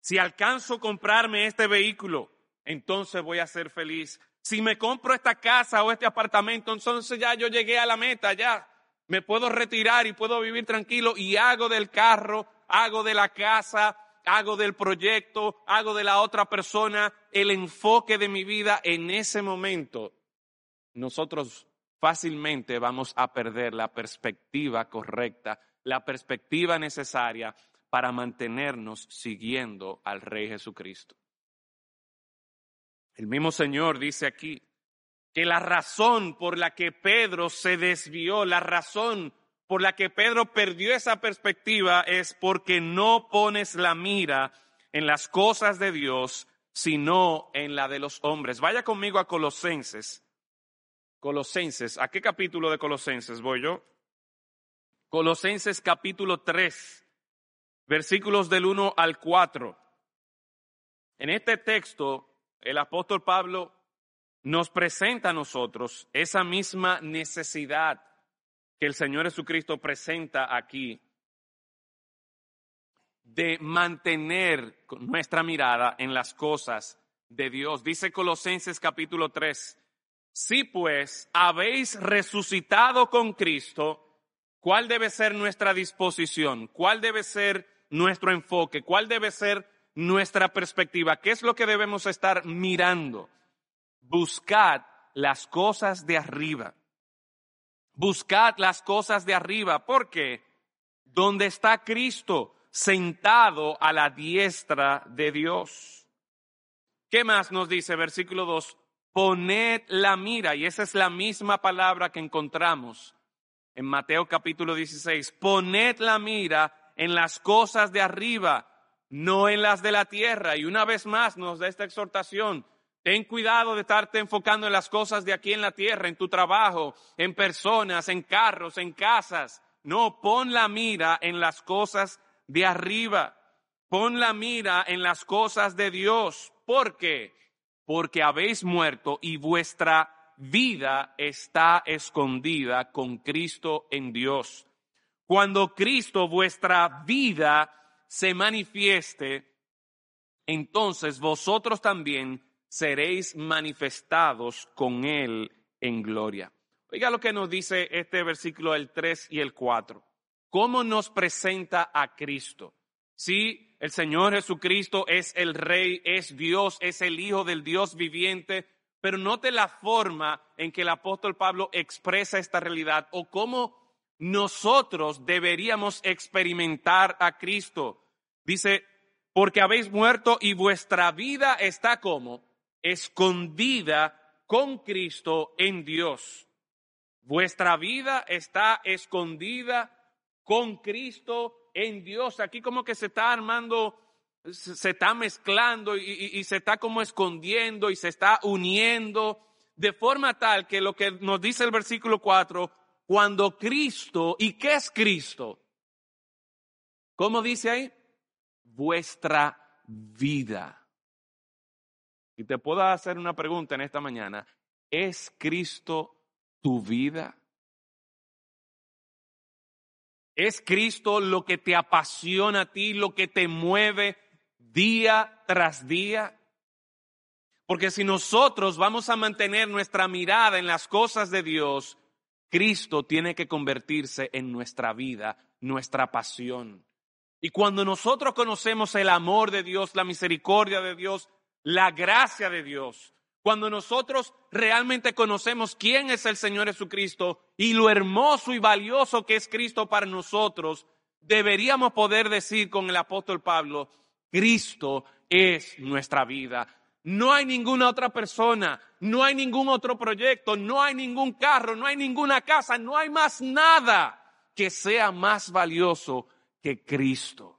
Speaker 1: Si alcanzo a comprarme este vehículo, entonces voy a ser feliz. Si me compro esta casa o este apartamento, entonces ya yo llegué a la meta, ya me puedo retirar y puedo vivir tranquilo y hago del carro, hago de la casa, hago del proyecto, hago de la otra persona el enfoque de mi vida en ese momento. Nosotros fácilmente vamos a perder la perspectiva correcta, la perspectiva necesaria para mantenernos siguiendo al Rey Jesucristo. El mismo Señor dice aquí que la razón por la que Pedro se desvió, la razón por la que Pedro perdió esa perspectiva es porque no pones la mira en las cosas de Dios, sino en la de los hombres. Vaya conmigo a Colosenses Colosenses. ¿A qué capítulo de Colosenses voy yo? Colosenses capítulo 3, versículos del 1 al 4. En este texto, el apóstol Pablo nos presenta a nosotros esa misma necesidad que el Señor Jesucristo presenta aquí de mantener nuestra mirada en las cosas de Dios. Dice Colosenses capítulo 3, si pues habéis resucitado con Cristo, ¿cuál debe ser nuestra disposición? ¿Cuál debe ser nuestro enfoque? ¿Cuál debe ser nuestra perspectiva? ¿Qué es lo que debemos estar mirando? Buscad las cosas de arriba. Buscad las cosas de arriba. ¿Por qué? Donde está Cristo sentado a la diestra de Dios. ¿Qué más nos dice versículo 2? Poned la mira, y esa es la misma palabra que encontramos en Mateo capítulo 16. Poned la mira en las cosas de arriba, no en las de la tierra. Y una vez más nos da esta exhortación. Ten cuidado de estarte enfocando en las cosas de aquí en la tierra, en tu trabajo, en personas, en carros, en casas. No, pon la mira en las cosas de arriba. Pon la mira en las cosas de Dios. ¿Por qué? Porque habéis muerto y vuestra vida está escondida con Cristo en Dios. Cuando Cristo, vuestra vida, se manifieste, entonces vosotros también seréis manifestados con Él en gloria. Oiga lo que nos dice este versículo el 3 y el 4. ¿Cómo nos presenta a Cristo? Sí, el Señor Jesucristo es el Rey, es Dios, es el Hijo del Dios viviente, pero note la forma en que el apóstol Pablo expresa esta realidad o cómo nosotros deberíamos experimentar a Cristo. Dice, porque habéis muerto y vuestra vida está como escondida con Cristo en Dios. Vuestra vida está escondida con Cristo en Dios. Aquí como que se está armando, se está mezclando y, se está como escondiendo y se está uniendo de forma tal que lo que nos dice el versículo 4, cuando Cristo, ¿y qué es Cristo? ¿Cómo dice ahí? Vuestra vida. Y te puedo hacer una pregunta en esta mañana. ¿Es Cristo tu vida? ¿Es Cristo lo que te apasiona a ti, lo que te mueve día tras día? Porque si nosotros vamos a mantener nuestra mirada en las cosas de Dios, Cristo tiene que convertirse en nuestra vida, nuestra pasión. Y cuando nosotros conocemos el amor de Dios, la misericordia de Dios, la gracia de Dios, cuando nosotros realmente conocemos quién es el Señor Jesucristo y lo hermoso y valioso que es Cristo para nosotros, deberíamos poder decir con el apóstol Pablo, Cristo es nuestra vida. No hay ninguna otra persona, no hay ningún otro proyecto, no hay ningún carro, no hay ninguna casa, no hay más nada que sea más valioso que Cristo.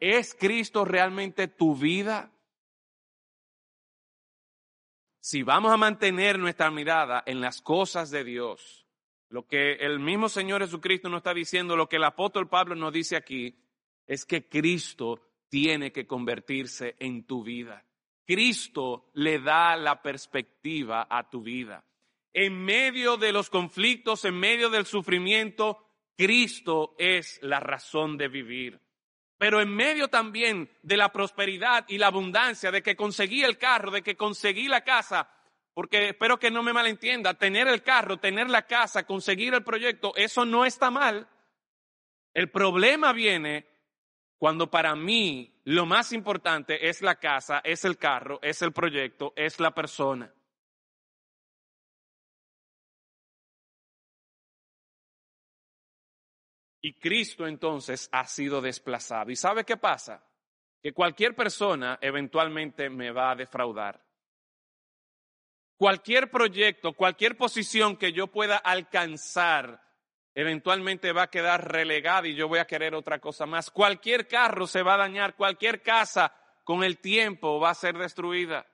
Speaker 1: ¿Es Cristo realmente tu vida? Si vamos a mantener nuestra mirada en las cosas de Dios, lo que el mismo Señor Jesucristo nos está diciendo, lo que el apóstol Pablo nos dice aquí, es que Cristo tiene que convertirse en tu vida. Cristo le da la perspectiva a tu vida. En medio de los conflictos, en medio del sufrimiento, Cristo es la razón de vivir pero en medio también de la prosperidad y la abundancia, de que conseguí el carro, de que conseguí la casa, porque espero que no me malentienda, tener el carro, tener la casa, conseguir el proyecto, eso no está mal. El problema viene cuando para mí lo más importante es la casa, es el carro, es el proyecto, es la persona. Y Cristo entonces ha sido desplazado. ¿Y sabe qué pasa? Que cualquier persona eventualmente me va a defraudar. Cualquier proyecto, cualquier posición que yo pueda alcanzar, eventualmente va a quedar relegada y yo voy a querer otra cosa más. Cualquier carro se va a dañar, cualquier casa con el tiempo va a ser destruida.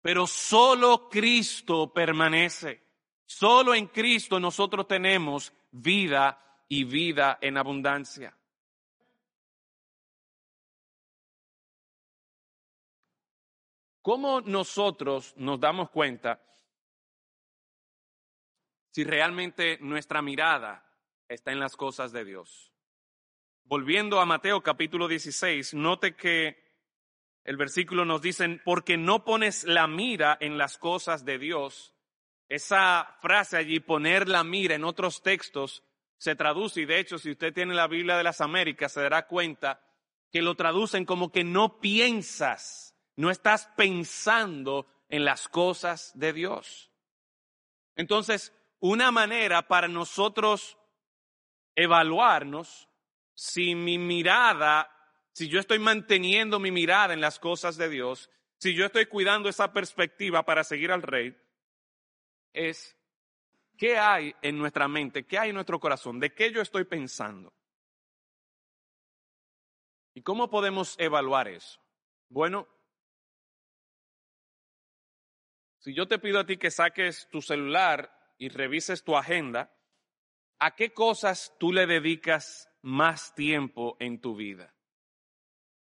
Speaker 1: Pero solo Cristo permanece. Solo en Cristo nosotros tenemos vida y vida en abundancia. ¿Cómo nosotros nos damos cuenta si realmente nuestra mirada está en las cosas de Dios? Volviendo a Mateo capítulo 16, note que el versículo nos dice, porque no pones la mira en las cosas de Dios. Esa frase allí, poner la mira en otros textos, se traduce, y de hecho si usted tiene la Biblia de las Américas se dará cuenta que lo traducen como que no piensas, no estás pensando en las cosas de Dios. Entonces, una manera para nosotros evaluarnos si mi mirada, si yo estoy manteniendo mi mirada en las cosas de Dios, si yo estoy cuidando esa perspectiva para seguir al rey, es ¿Qué hay en nuestra mente? ¿Qué hay en nuestro corazón? ¿De qué yo estoy pensando? ¿Y cómo podemos evaluar eso? Bueno, si yo te pido a ti que saques tu celular y revises tu agenda, ¿a qué cosas tú le dedicas más tiempo en tu vida?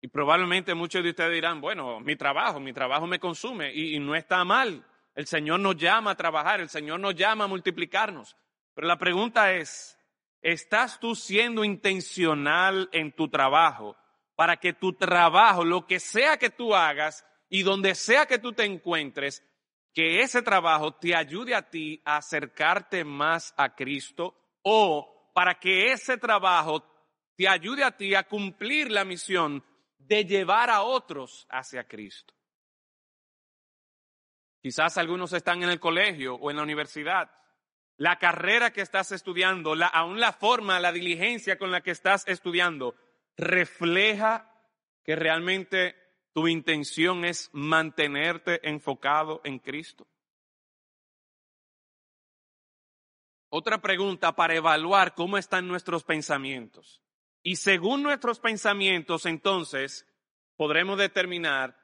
Speaker 1: Y probablemente muchos de ustedes dirán, bueno, mi trabajo, mi trabajo me consume y, no está mal. El Señor nos llama a trabajar, el Señor nos llama a multiplicarnos. Pero la pregunta es, ¿estás tú siendo intencional en tu trabajo para que tu trabajo, lo que sea que tú hagas y donde sea que tú te encuentres, que ese trabajo te ayude a ti a acercarte más a Cristo o para que ese trabajo te ayude a ti a cumplir la misión de llevar a otros hacia Cristo. Quizás algunos están en el colegio o en la universidad. La carrera que estás estudiando, aún la forma, la diligencia con la que estás estudiando, refleja que realmente tu intención es mantenerte enfocado en Cristo. Otra pregunta para evaluar cómo están nuestros pensamientos. Y según nuestros pensamientos, entonces, podremos determinar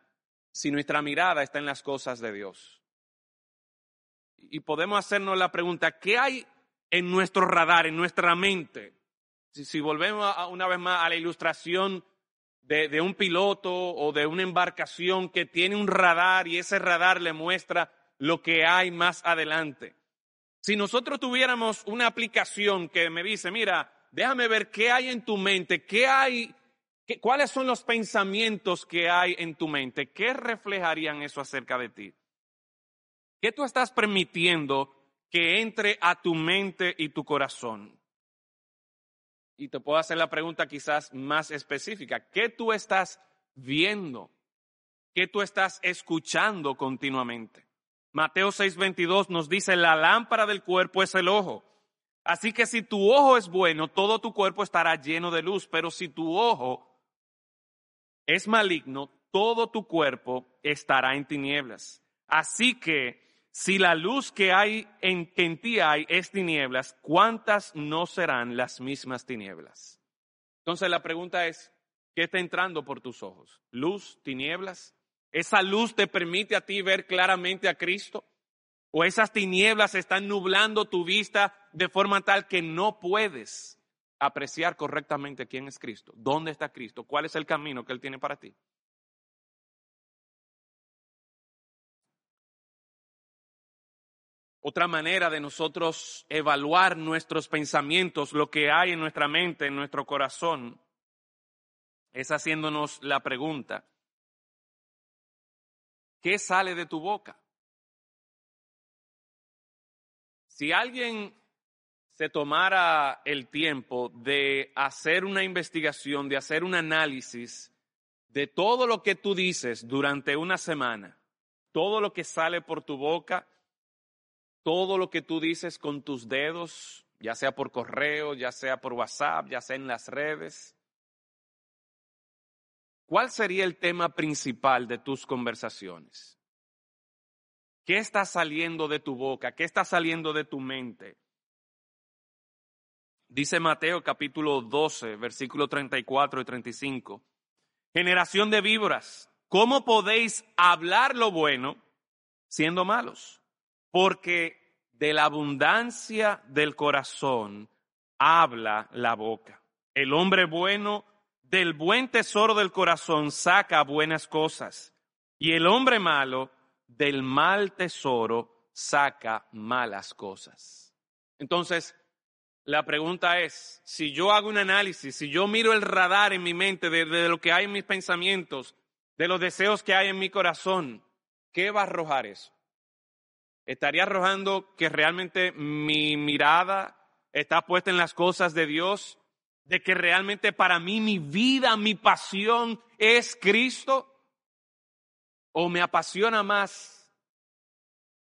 Speaker 1: si nuestra mirada está en las cosas de Dios. Y podemos hacernos la pregunta, ¿qué hay en nuestro radar, en nuestra mente? Si, volvemos una vez más a la ilustración de, de un piloto o de una embarcación que tiene un radar y ese radar le muestra lo que hay más adelante. Si nosotros tuviéramos una aplicación que me dice, mira, déjame ver qué hay en tu mente, qué hay, cuáles son los pensamientos que hay en tu mente, qué reflejarían eso acerca de ti. ¿Qué tú estás permitiendo que entre a tu mente y tu corazón? Y te puedo hacer la pregunta quizás más específica. ¿Qué tú estás viendo? ¿Qué tú estás escuchando continuamente? Mateo 6:22 nos dice, la lámpara del cuerpo es el ojo. Así que si tu ojo es bueno, todo tu cuerpo estará lleno de luz, pero si tu ojo es maligno, todo tu cuerpo estará en tinieblas. Así que si la luz que hay en, ti hay es tinieblas, ¿cuántas no serán las mismas tinieblas? Entonces la pregunta es, ¿qué está entrando por tus ojos? ¿Luz, tinieblas? ¿Esa luz te permite a ti ver claramente a Cristo? ¿O esas tinieblas están nublando tu vista de forma tal que no puedes apreciar correctamente quién es Cristo? ¿Dónde está Cristo? ¿Cuál es el camino que Él tiene para ti? Otra manera de nosotros evaluar nuestros pensamientos, lo que hay en nuestra mente, en nuestro corazón, es haciéndonos la pregunta, ¿Qué sale de tu boca? Si alguien se tomara el tiempo de hacer una investigación, de hacer un análisis de todo lo que tú dices durante una semana, todo lo que sale por tu boca, todo lo que tú dices con tus dedos, ya sea por correo, ya sea por WhatsApp, ya sea en las redes, ¿Cuál sería el tema principal de tus conversaciones? ¿Qué está saliendo de tu boca? ¿Qué está saliendo de tu mente? Dice Mateo capítulo 12, versículo 34 y 35. Generación de víboras, ¿cómo podéis hablar lo bueno siendo malos? Porque de la abundancia del corazón habla la boca. El hombre bueno del buen tesoro del corazón saca buenas cosas y el hombre malo del mal tesoro saca malas cosas. Entonces, la pregunta es, si yo hago un análisis, si yo miro el radar en mi mente de, lo que hay en mis pensamientos, de los deseos que hay en mi corazón, ¿qué va a arrojar eso? ¿Estaría arrojando que realmente mi mirada está puesta en las cosas de Dios de que realmente para mí mi vida, mi pasión es Cristo? ¿O me apasiona más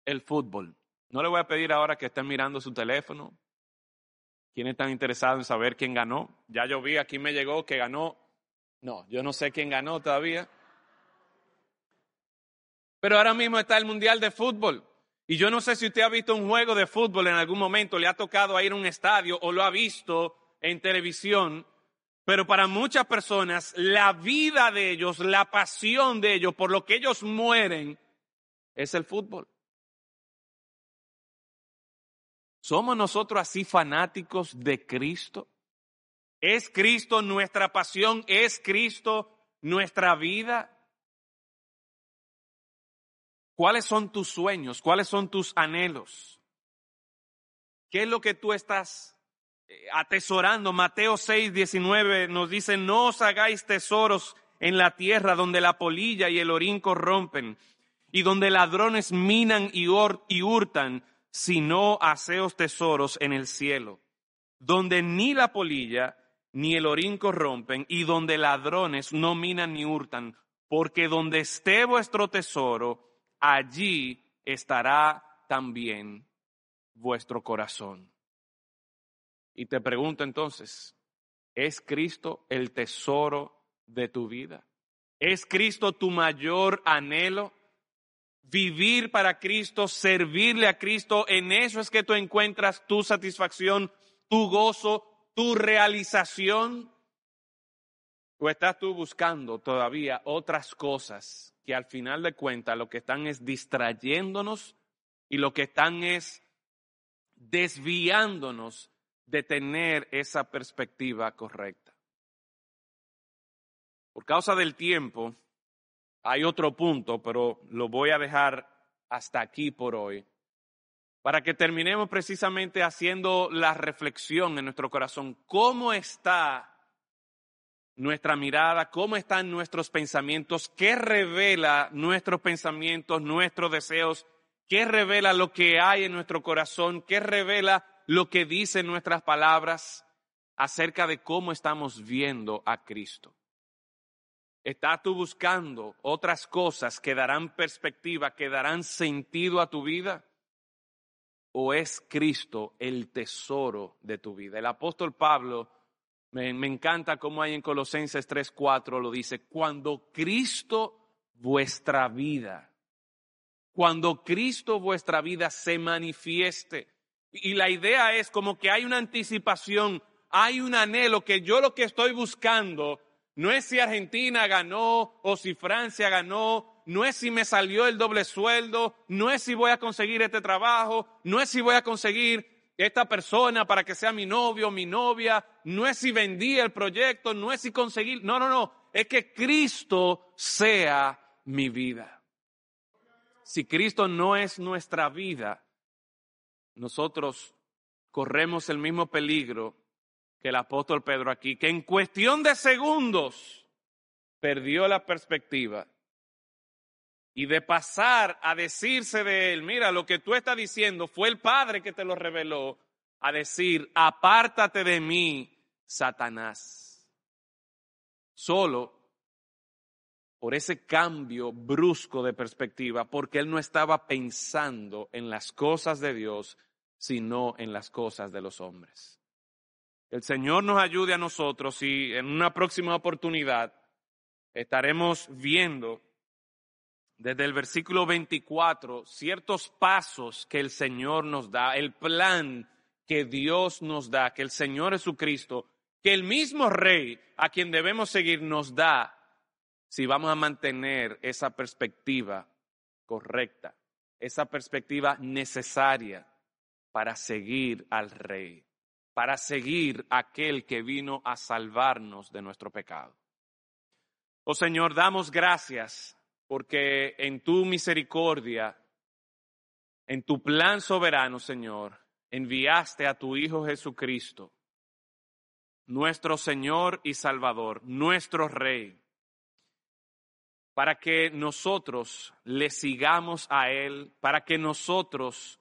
Speaker 1: el fútbol? No le voy a pedir ahora que estén mirando su teléfono. ¿Quiénes están interesados en saber quién ganó? Ya yo vi, aquí me llegó que ganó. No, yo no sé quién ganó todavía. Pero ahora mismo está el Mundial de Fútbol. Y yo no sé si usted ha visto un juego de fútbol en algún momento, le ha tocado ir a un estadio o lo ha visto en televisión, pero para muchas personas la vida de ellos, la pasión de ellos, por lo que ellos mueren, es el fútbol. ¿Somos nosotros así fanáticos de Cristo? ¿Es Cristo nuestra pasión? ¿Es Cristo nuestra vida? ¿Cuáles son tus sueños? ¿Cuáles son tus anhelos? ¿Qué es lo que tú estás atesorando. Mateo 6, 19 nos dice, no os hagáis tesoros en la tierra donde la polilla y el orín corrompen y donde ladrones minan y, y hurtan, sino haceos tesoros en el cielo, donde ni la polilla ni el orín corrompen, y donde ladrones no minan ni hurtan, porque donde esté vuestro tesoro, allí estará también vuestro corazón. Y te pregunto entonces, ¿es Cristo el tesoro de tu vida? ¿Es Cristo tu mayor anhelo? Vivir para Cristo, servirle a Cristo, en eso es que tú encuentras tu satisfacción, tu gozo, tu realización. ¿O estás tú buscando todavía otras cosas que al final de cuentas lo que están es distrayéndonos y lo que están es desviándonos de tener esa perspectiva correcta. Por causa del tiempo, hay otro punto, pero lo voy a dejar hasta aquí por hoy, para que terminemos precisamente haciendo la reflexión en nuestro corazón. ¿Cómo está nuestra mirada? ¿Cómo están nuestros pensamientos? ¿Qué revela nuestros pensamientos, nuestros deseos? ¿Qué revela lo que hay en nuestro corazón? ¿Qué revela lo que dicen nuestras palabras acerca de cómo estamos viendo a Cristo? ¿Estás tú buscando otras cosas que darán perspectiva, que darán sentido a tu vida? ¿O es Cristo el tesoro de tu vida? El apóstol Pablo, me, me encanta cómo hay en Colosenses 3:4 lo dice, cuando Cristo vuestra vida, cuando Cristo vuestra vida se manifieste. Y la idea es como que hay una anticipación, hay un anhelo que yo lo que estoy buscando no es si Argentina ganó o si Francia ganó, no es si me salió el doble sueldo, no es si voy a conseguir este trabajo, no es si voy a conseguir esta persona para que sea mi novio o mi novia, no es si vendí el proyecto, no es si conseguir, no, no, no, es que Cristo sea mi vida. Si Cristo no es nuestra vida, nosotros corremos el mismo peligro que el apóstol Pedro aquí, que en cuestión de segundos perdió la perspectiva y de pasar a decirse de él, mira, lo que tú estás diciendo fue el Padre que te lo reveló, a decir, apártate de mí, Satanás. Solo por ese cambio brusco de perspectiva, porque él no estaba pensando en las cosas de Dios, sino en las cosas de los hombres. El Señor nos ayude a nosotros y en una próxima oportunidad estaremos viendo desde el versículo 24 ciertos pasos que el Señor nos da, el plan que Dios nos da, que el Señor Jesucristo, que el mismo Rey a quien debemos seguir nos da si vamos a mantener esa perspectiva correcta, esa perspectiva necesaria para seguir al Rey, para seguir aquel que vino a salvarnos de nuestro pecado. Oh Señor, damos gracias porque en tu misericordia, en tu plan soberano, Señor, enviaste a tu Hijo Jesucristo, nuestro Señor y Salvador, nuestro Rey para que nosotros le sigamos a Él, para que nosotros,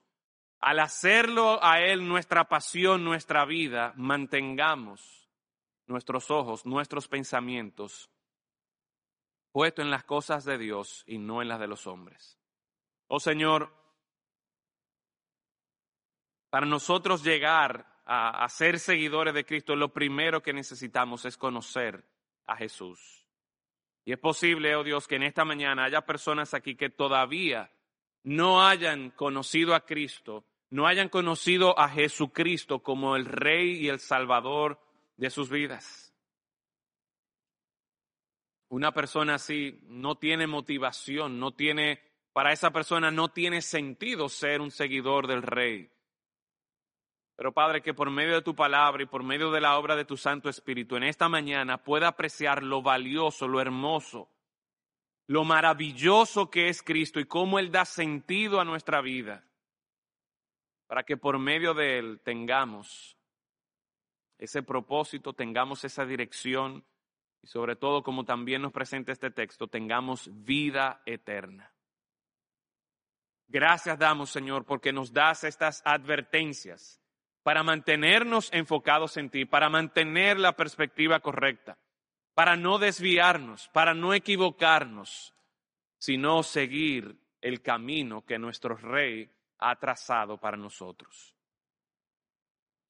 Speaker 1: al hacerlo a Él nuestra pasión, nuestra vida, mantengamos nuestros ojos, nuestros pensamientos puestos en las cosas de Dios y no en las de los hombres. Oh Señor, para nosotros llegar a, a ser seguidores de Cristo, lo primero que necesitamos es conocer a Jesús. Y es posible, oh Dios, que en esta mañana haya personas aquí que todavía no hayan conocido a Cristo, no hayan conocido a Jesucristo como el Rey y el Salvador de sus vidas. Una persona así no tiene motivación, no tiene, para esa persona no tiene sentido ser un seguidor del Rey. Pero Padre, que por medio de tu palabra y por medio de la obra de tu Santo Espíritu en esta mañana pueda apreciar lo valioso, lo hermoso, lo maravilloso que es Cristo y cómo Él da sentido a nuestra vida, para que por medio de Él tengamos ese propósito, tengamos esa dirección y sobre todo, como también nos presenta este texto, tengamos vida eterna. Gracias damos, Señor, porque nos das estas advertencias para mantenernos enfocados en ti, para mantener la perspectiva correcta, para no desviarnos, para no equivocarnos, sino seguir el camino que nuestro Rey ha trazado para nosotros.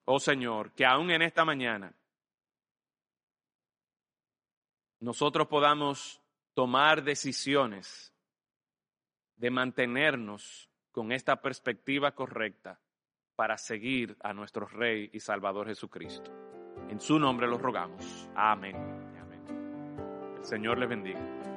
Speaker 1: Oh Señor, que aún en esta mañana nosotros podamos tomar decisiones de mantenernos con esta perspectiva correcta para seguir a nuestro Rey y Salvador Jesucristo. En su nombre lo rogamos. Amén. Amén. El Señor les bendiga.